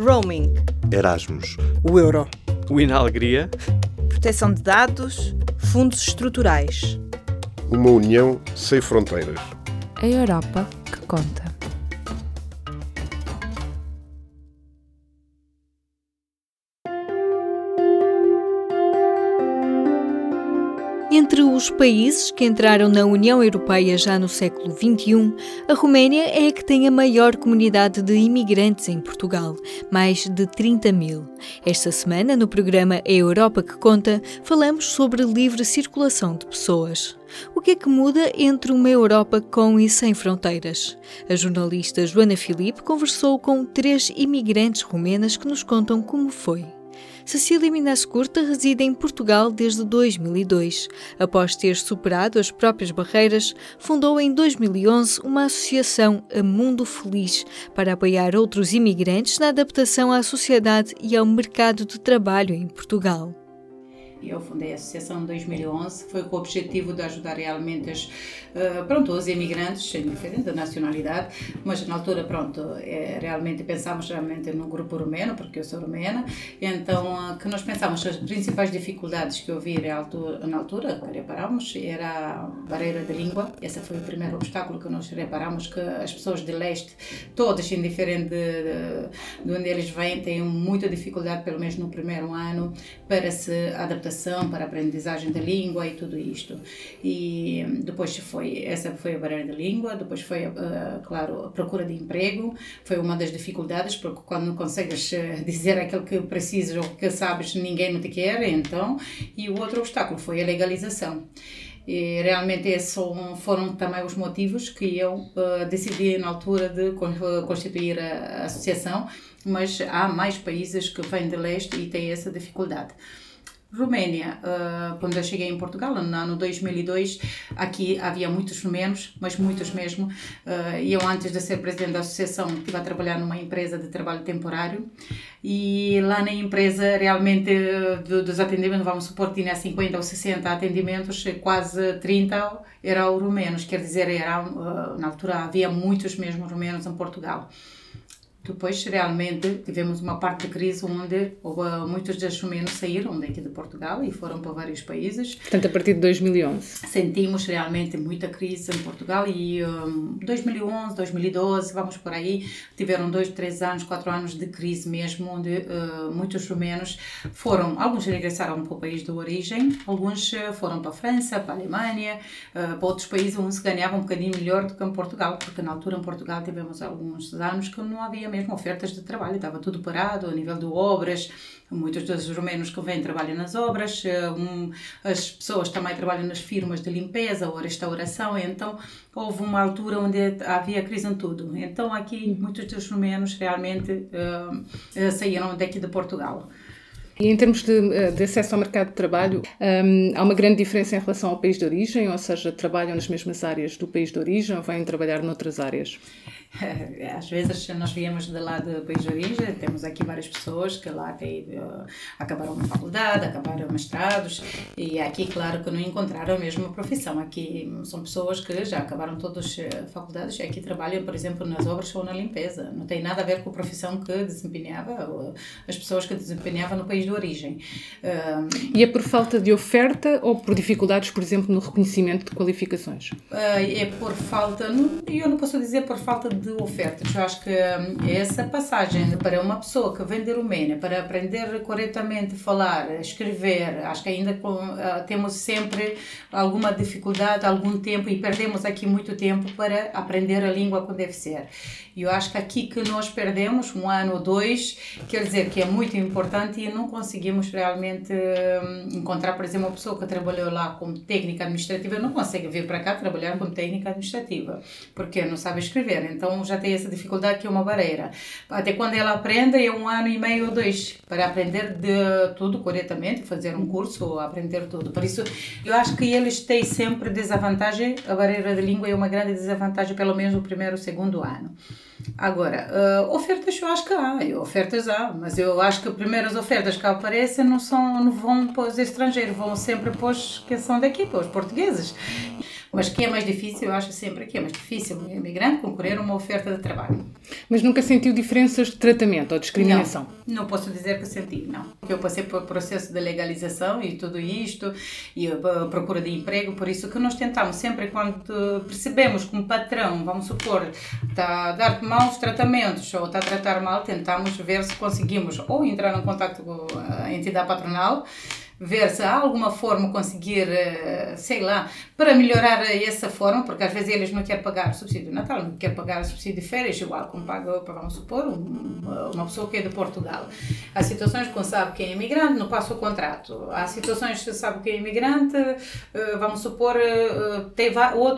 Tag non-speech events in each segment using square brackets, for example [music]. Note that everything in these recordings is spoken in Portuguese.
Roaming. Erasmus. O euro. O Inalegria. Proteção de dados. Fundos estruturais. Uma união sem fronteiras. A Europa que conta. Os países que entraram na União Europeia já no século XXI, a Roménia é a que tem a maior comunidade de imigrantes em Portugal, mais de 30 mil. Esta semana, no programa A Europa que Conta, falamos sobre livre circulação de pessoas. O que é que muda entre uma Europa com e sem fronteiras? A jornalista Joana Filipe conversou com três imigrantes romenas que nos contam como foi. Cecília Minas Curta reside em Portugal desde 2002. Após ter superado as próprias barreiras, fundou em 2011 uma associação, A Mundo Feliz, para apoiar outros imigrantes na adaptação à sociedade e ao mercado de trabalho em Portugal. Eu fundei a associação em 2011, foi com o objetivo de ajudar realmente as, uh, pronto, os imigrantes, indiferente da nacionalidade, mas na altura, pronto, é, realmente pensámos realmente no grupo romeno, porque eu sou romena, então uh, que nós pensámos as principais dificuldades que na altura, na altura que reparámos era a barreira de língua, esse foi o primeiro obstáculo que nós reparámos, que as pessoas de leste, todas, indiferente de, de onde eles vêm, têm muita dificuldade, pelo menos no primeiro ano, para se adaptar para a aprendizagem da língua e tudo isto. E depois foi, essa foi a barreira da língua, depois foi, uh, claro, a procura de emprego, foi uma das dificuldades, porque quando não consegues eh, [laughs] dizer aquilo que precisas ou que sabes, ninguém não te quer, então. E o outro obstáculo foi a legalização. E realmente esses foram também os motivos que eu uh, decidi na altura de constituir a, associação, mas há mais países que vêm de leste e têm essa dificuldade. Roménia, uh, quando eu cheguei em Portugal, no ano 2002, aqui havia muitos romenos, mas muitos mesmo. Uh, eu, antes de ser presidente da associação, estive a trabalhar numa empresa de trabalho temporário. E lá na empresa, realmente, de, dos atendimentos, vamos supor, tinha 50 ou 60 atendimentos, quase 30 eram romenos. Quer dizer, era, uh, na altura havia muitos mesmo romenos em Portugal. Depois, realmente, tivemos uma parte de crise onde houve, muitos dos romenos saíram daqui de Portugal e foram para vários países. Portanto, a partir de 2011? Sentimos realmente muita crise em Portugal e um, 2011, 2012, vamos por aí, tiveram dois, três anos, quatro anos de crise mesmo, onde uh, muitos romenos foram, alguns regressaram para o país de origem, alguns uh, foram para a França, para a Alemanha, uh, para outros países onde se ganhava um bocadinho melhor do que em Portugal, porque na altura em Portugal tivemos alguns anos que não havia mesmo ofertas de trabalho, estava tudo parado a nível de obras. Muitos dos romenos que vêm trabalham nas obras, eh, as pessoas também trabalham nas firmas de limpeza ou restauração, então houve uma altura onde havia crise em tudo. Então aqui muitos dos romenos realmente uh, saíram daqui de Portugal. E em termos de, de, acesso ao mercado de trabalho, um, há uma grande diferença em relação ao país de origem, ou seja, trabalham nas mesmas áreas do país de origem ou vêm trabalhar noutras áreas? [laughs] às vezes nós viemos de lá do país de origem, temos aqui várias pessoas que lá têm, uh, acabaram a faculdade, acabaram mestrados e aqui, claro, que não encontraram a mesma profissão. Aqui são pessoas que já acabaram todas as faculdades e aqui trabalham, por exemplo, nas obras ou na limpeza. Não tem nada a ver com a profissão que desempenhava, as pessoas que desempenhavam no país de origem. Uh, e é por falta de oferta ou por dificuldades, por exemplo, no reconhecimento de qualificações? Uh, é por falta, eu não posso dizer por falta de de ofertas. Eu acho que hum, essa passagem para uma pessoa que vem da Romênia para aprender corretamente falar, escrever, acho que ainda uh, temos sempre alguma dificuldade, algum tempo e perdemos aqui muito tempo para aprender a língua como deve ser. E eu acho que aqui que nós perdemos um ano ou dois, quer dizer que é muito importante e não conseguimos realmente hum, encontrar, por exemplo, uma pessoa que trabalhou lá como técnica administrativa, não consegue vir para cá trabalhar como técnica administrativa, porque não sabe escrever. Então, então já tem essa dificuldade que é uma barreira. Até quando ela aprende é um ano e meio ou dois para aprender de tudo corretamente, fazer um curso aprender tudo. Por isso, eu acho que eles têm sempre desvantagem, a barreira de língua é uma grande desvantagem, pelo menos o primeiro ou segundo ano. Agora, uh, ofertas eu acho que há, ofertas há, mas eu acho que as primeiras ofertas que aparecem não, são, não vão para os estrangeiros, vão sempre para os que são daqui, para os portugueses. Mas que é mais difícil, eu acho sempre que é mais difícil o imigrante concorrer a uma oferta de trabalho. Mas nunca sentiu diferenças de tratamento ou discriminação? Não, não posso dizer que senti, não. Eu passei por processo de legalização e tudo isto, e a procura de emprego, por isso que nós tentamos sempre, quando percebemos que um patrão, vamos supor, está a dar maus tratamentos ou está a tratar mal, tentamos ver se conseguimos ou entrar em contato com a entidade patronal ver se há alguma forma conseguir, eh, sei lá, para melhorar essa forma, porque às vezes eles não querem pagar o subsídio de Natal, não querem pagar o subsídio de férias, igual como paga, vamos supor, uma pessoa que é de Portugal. Há situações que sabe que é imigrante, não passa o contrato. Há situações que sabe que é imigrante, eh, vamos supor, eh, tem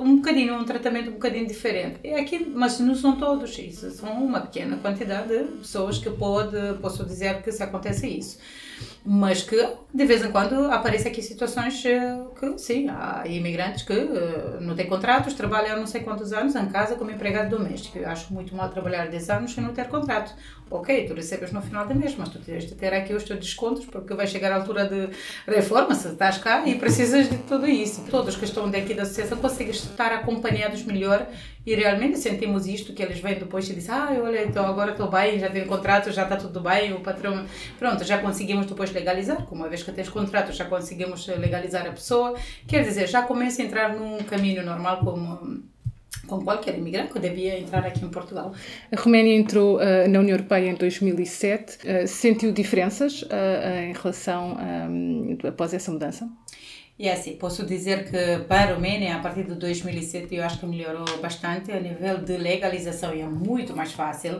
um bocadinho, um tratamento um bocadinho diferente. É aqui, mas não são todos isso, são uma pequena quantidade de pessoas que pode, posso dizer que se acontece isso mas que de vez em quando aparecem aqui situações eh, que, sim, há imigrantes que eh, não têm contratos, trabalham não sei quantos anos em casa como empregado doméstico. Eu acho muito mal trabalhar 10 anos sem não ter contrato. Ok, tu recebes no final do mês, mas tu tens de ter aqui os teus descontos porque vai chegar a altura de reforma, se estás cá, e precisas de tudo isso. Todos que estão daqui da associação conseguem estar acompanhados melhor e realmente sentimos isto, que eles vêm depois e dizem, ah, olha, então agora estou bem, já tenho contrato, já está tudo bem, o patrão, pronto, já conseguimos depois legalizar, como uma vez que tens contrato, já conseguimos legalizar a pessoa, quer dizer, já começa a entrar num caminho normal como como qualquer imigrante que devia entrar aqui em Portugal. A Roménia entrou uh, na União Europeia em 2007. Uh, sentiu diferenças uh, em relação um, após essa mudança? E é assim, posso dizer que para a Romênia, a partir de 2007, eu acho que melhorou bastante a nível de legalização é muito mais fácil.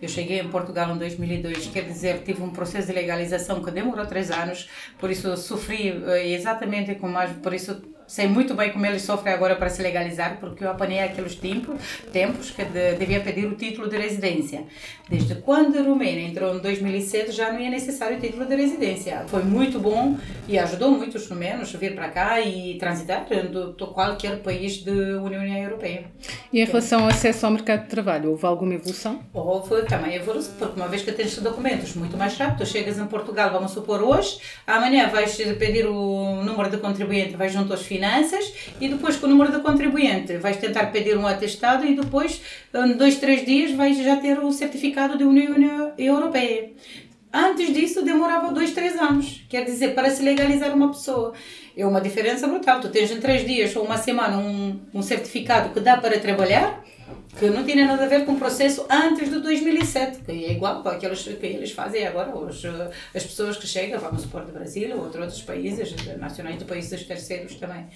Eu cheguei em Portugal em 2002, quer dizer, tive um processo de legalização que demorou três anos, por isso sofri exatamente com mais, por isso sei muito bem como ele sofre agora para se legalizar, porque eu apanhei aqueles tempos, tempos que de, devia pedir o título de residência. Desde quando a Romênia entrou em 2007, já não é necessário o título de residência. Foi muito bom e ajudou muito os romenos a vir para cá e transitar de qualquer país da União Europeia. E em relação ao acesso ao mercado de trabalho, houve alguma evolução? Houve também evolução, porque uma vez que tens documentos muito mais rápido, chegas em Portugal, vamos supor hoje, amanhã vais pedir o número de contribuinte, vais junto aos finanças e depois com o número do contribuinte vais tentar pedir um atestado e depois, em dois, três dias, vais já ter o certificado da União Europeia. Antes disso demorava dois, três anos. Quer dizer, para se legalizar uma pessoa. É uma diferença brutal. Tu tens em três dias ou uma semana um, um certificado que dá para trabalhar que não tinha nada a ver com o processo antes de 2007, que é igual para aqueles que eles fazem agora, os, as pessoas que chegam, vamos supor, do Brasil ou de outros países, nacionais de países terceiros também.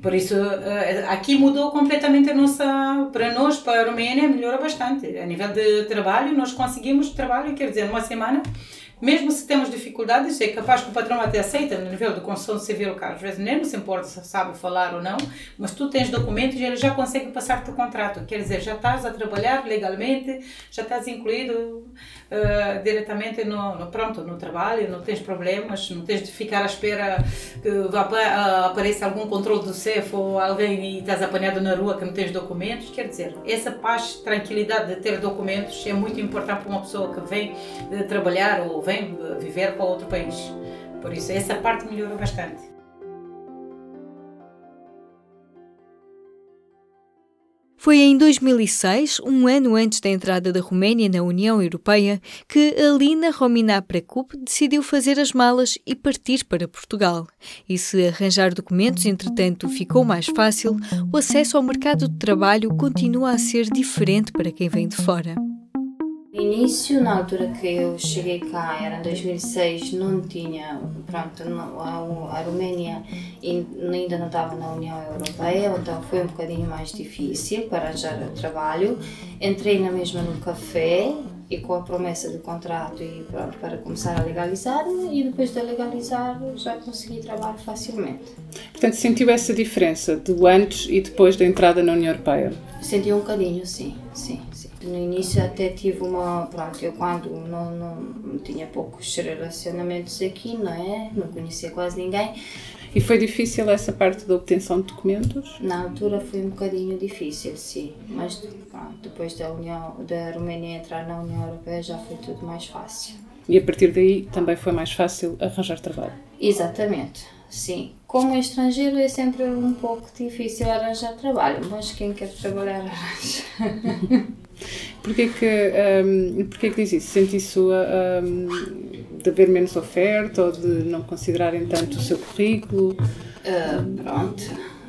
Por isso, eh, aqui mudou completamente a nossa, para nós, para a Romênia, melhorou bastante. A nível de trabalho, nós conseguimos trabalho, quer dizer, numa semana, mesmo se temos dificuldades, é capaz que o patrão até aceita no nível de construção civil, que às vezes nem nos importa se sabe falar ou não, mas tu tens documentos e ele já consegue passar-te o contrato. Quer dizer, já estás a trabalhar legalmente, já estás incluído uh, diretamente no, no, pronto, no trabalho, não tens problemas, não tens de ficar à espera que apareça algum controle do CEF ou alguém e estás apanhado na rua que não tens documentos. Quer dizer, essa paz, tranquilidade de ter documentos é muito importante para uma pessoa que vem uh, trabalhar ou vem viver para outro país. Por isso, essa parte melhorou bastante. Foi em 2006, um ano antes da entrada da Roménia na União Europeia, que Alina Romina Precup decidiu fazer as malas e partir para Portugal. E se arranjar documentos, entretanto, ficou mais fácil, o acesso ao mercado de trabalho continua a ser diferente para quem vem de fora. No início, na altura que eu cheguei cá, era em 2006, não tinha, pronto, a, a Roménia ainda não estava na União Europeia, então foi um bocadinho mais difícil para arranjar trabalho. Entrei na mesma no café e com a promessa de contrato e pronto, para começar a legalizar e depois de legalizar já consegui trabalho facilmente. Portanto, sentiu essa diferença do antes e depois da entrada na União Europeia? Senti um bocadinho, sim, sim. No início até tive uma, pronto, eu quando não, não tinha poucos relacionamentos aqui, não é? Não conhecia quase ninguém. E foi difícil essa parte da obtenção de documentos? Na altura foi um bocadinho difícil, sim. Mas pronto, depois da, União, da Romênia entrar na União Europeia já foi tudo mais fácil. E a partir daí também foi mais fácil arranjar trabalho? Exatamente sim. Como estrangeiro é sempre um pouco difícil arranjar trabalho, mas quem quer trabalhar arranja. [laughs] Porquê que, um, porquê que diz isso? Sente isso um, de haver menos oferta ou de não considerarem tanto o seu currículo? Uh, pronto,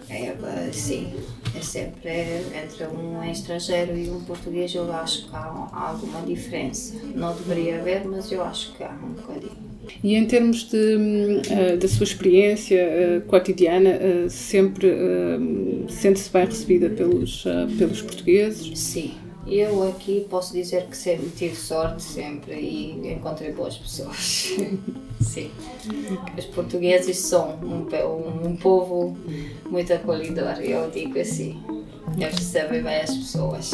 é, sim, é sempre entre um estrangeiro e um português eu acho que há, há alguma diferença. Não deveria haver, mas eu acho que há um bocadinho. E em termos de, uh, da sua experiência cotidiana, sempre sente-se bem recebida pelos, pelos portugueses? Sim, eu aqui posso dizer que sempre tive sorte sempre e encontrei boas pessoas. [laughs] Sim. Os portugueses são um, um povo muito acolhedor, eu digo assim. Eles recebem bem as pessoas.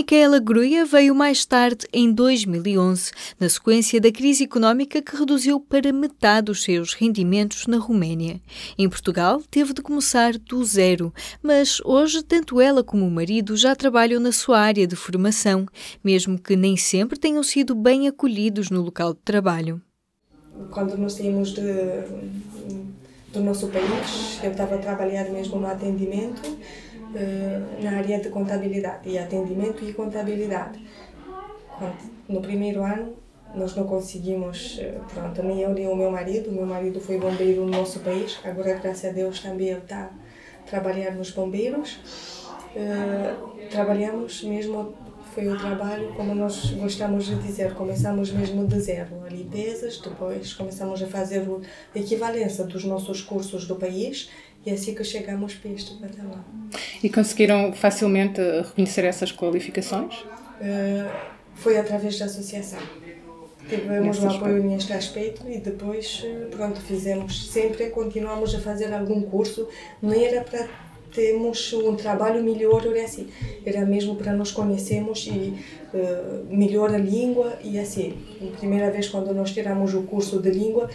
Micaela Gruia veio mais tarde, em 2011, na sequência da crise económica que reduziu para metade os seus rendimentos na Roménia. Em Portugal, teve de começar do zero, mas hoje tanto ela como o marido já trabalham na sua área de formação, mesmo que nem sempre tenham sido bem acolhidos no local de trabalho. Quando nós saímos de, do nosso país, eu estava a trabalhar mesmo no atendimento eh, na área de contabilidade, e atendimento e contabilidade. No primeiro ano, nós não conseguimos, eh, pronto, nem eu nem o meu marido, o meu marido foi bombeiro no nosso país, agora graças a Deus também ele está a trabalhar nos bombeiros. Uh, trabalhamos mesmo, foi o trabalho como nós gostamos de dizer, começamos mesmo de zero, limpezas, depois começamos a fazer a equivalência dos nossos cursos do país e assim que chegamos para este patamar. E conseguiram facilmente reconhecer essas qualificações? Uh, foi através da associação. Tivemos o apoio neste aspecto e depois, eh, pronto, fizemos sempre, continuamos a fazer algum curso. Não era para termos um trabalho melhor, era assim. Era mesmo para nos conhecermos e uh, melhor a língua e assim. A primeira vez quando nós tiramos o curso de língua,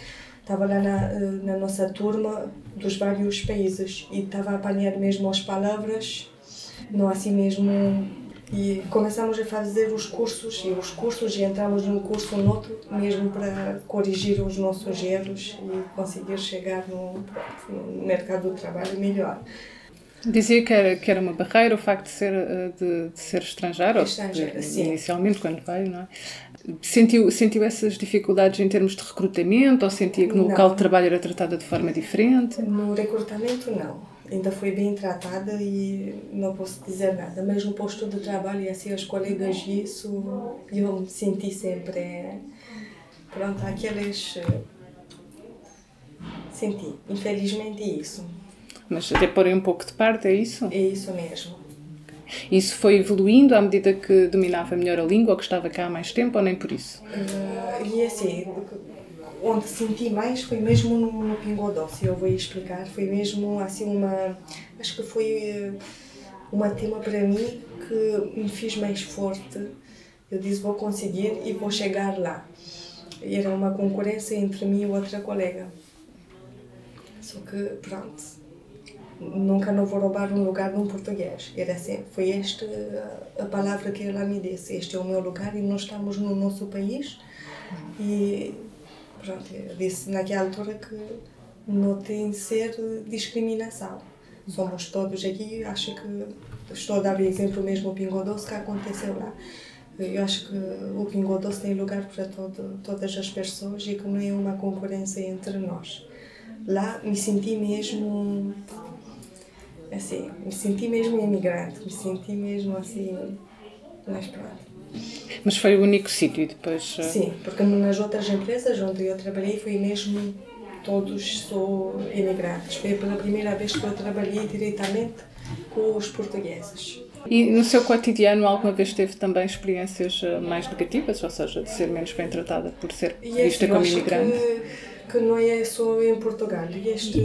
estava lá na, eh, na nossa turma dos vários países e estava a apanhar mesmo as palavras, não assim mesmo. E começamos a fazer os cursos e os cursos e entramos num curso no outro mesmo para corrigir os nossos erros e conseguir chegar no, no mercado do trabalho melhor. Dizia que era, que era uma barreira o facto de ser, eh, de, de ser estrangeiro, estrangeiro de, inicialmente, quando veio, não é? Sentiu, sentiu essas dificuldades em termos de recrutamento ou sentia que no não. local de trabalho era tratada de forma diferente? No recrutamento, não. Ainda fui bem tratada e não posso dizer nada. Mas no posto de trabalho e assim, os colegas, isso eu senti sempre. Pronto, aqueles. Eh, senti, infelizmente, isso. Mas até porem um pouco de parte, é isso? É isso mesmo. Isso foi evoluindo à medida que dominava melhor a língua ou que estava cá há mais tempo ou nem por isso? Uh, e assim, onde senti mais foi mesmo no, no Pingo Doce, eu vou explicar. Foi mesmo assim uma. Acho que foi uh, uma tema para mim que me fez mais forte. Eu disse: vou conseguir e vou chegar lá. Era uma concorrência entre mim e outra colega. Só que, pronto, nunca não vou roubar um lugar num português. Era assim, foi esta a palavra que ela me disse. Este é o meu lugar e nós estamos no nosso país. E pronto, disse naquela altura que não tem de ser discriminação. Somos todos aqui, acho que estou a dar o exemplo mesmo o Pingo Doce que aconteceu lá. Eu acho que o Pingo Doce tem lugar para todo, todas as pessoas e que não é uma concorrência entre nós. Lá me senti mesmo assim, me senti mesmo imigrante, me senti mesmo assim, mas pronto. Mas foi o único sítio depois... Uh... Sim, porque nas outras empresas onde eu trabalhei foi mesmo todos sou imigrantes. Foi pela primeira vez que eu trabalhei diretamente com os portugueses. E no seu cotidiano alguma vez teve também experiências uh, mais negativas, ou seja, de ser menos bem tratada por ser vista assim, como imigrante? Que que não é só em Portugal, isto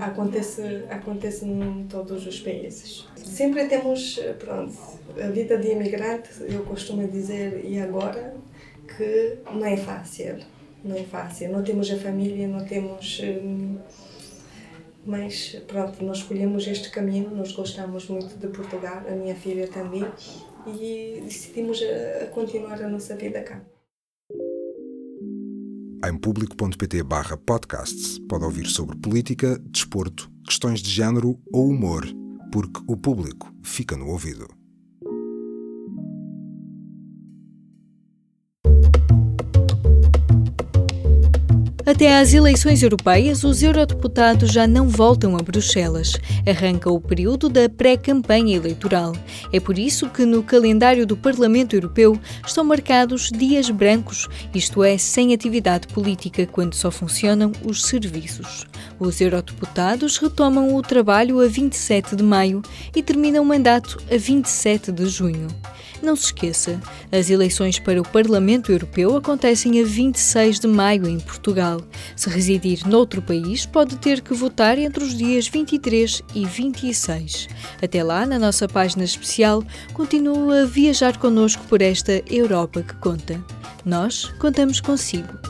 acontece, acontece em todos os países. Sempre temos, pronto, a vida de imigrante, eu costumo dizer, e agora, que não é fácil, não é fácil. Não temos a família, não temos... Hum, mas pronto, nós escolhemos este caminho, nós gostamos muito de Portugal, a minha filha também, e decidimos a, a continuar a nossa vida cá. Em público.pt barra podcasts pode ouvir sobre política, desporto, questões de género ou humor, porque o público fica no ouvido. Até às eleições europeias, os eurodeputados já não voltam a Bruxelas. Arranca o período da pré-campanha eleitoral. É por isso que no calendário do Parlamento Europeu estão marcados dias brancos, isto é, sem atividade política, quando só funcionam os serviços. Os eurodeputados retomam o trabalho a 27 de maio e terminam o mandato a 27 de junho. Não se esqueça, as eleições para o Parlamento Europeu acontecem a 26 de maio em Portugal. Se residir noutro país, pode ter que votar entre os dias 23 e 26. Até lá, na nossa página especial, continue a viajar connosco por esta Europa que conta. Nós contamos consigo.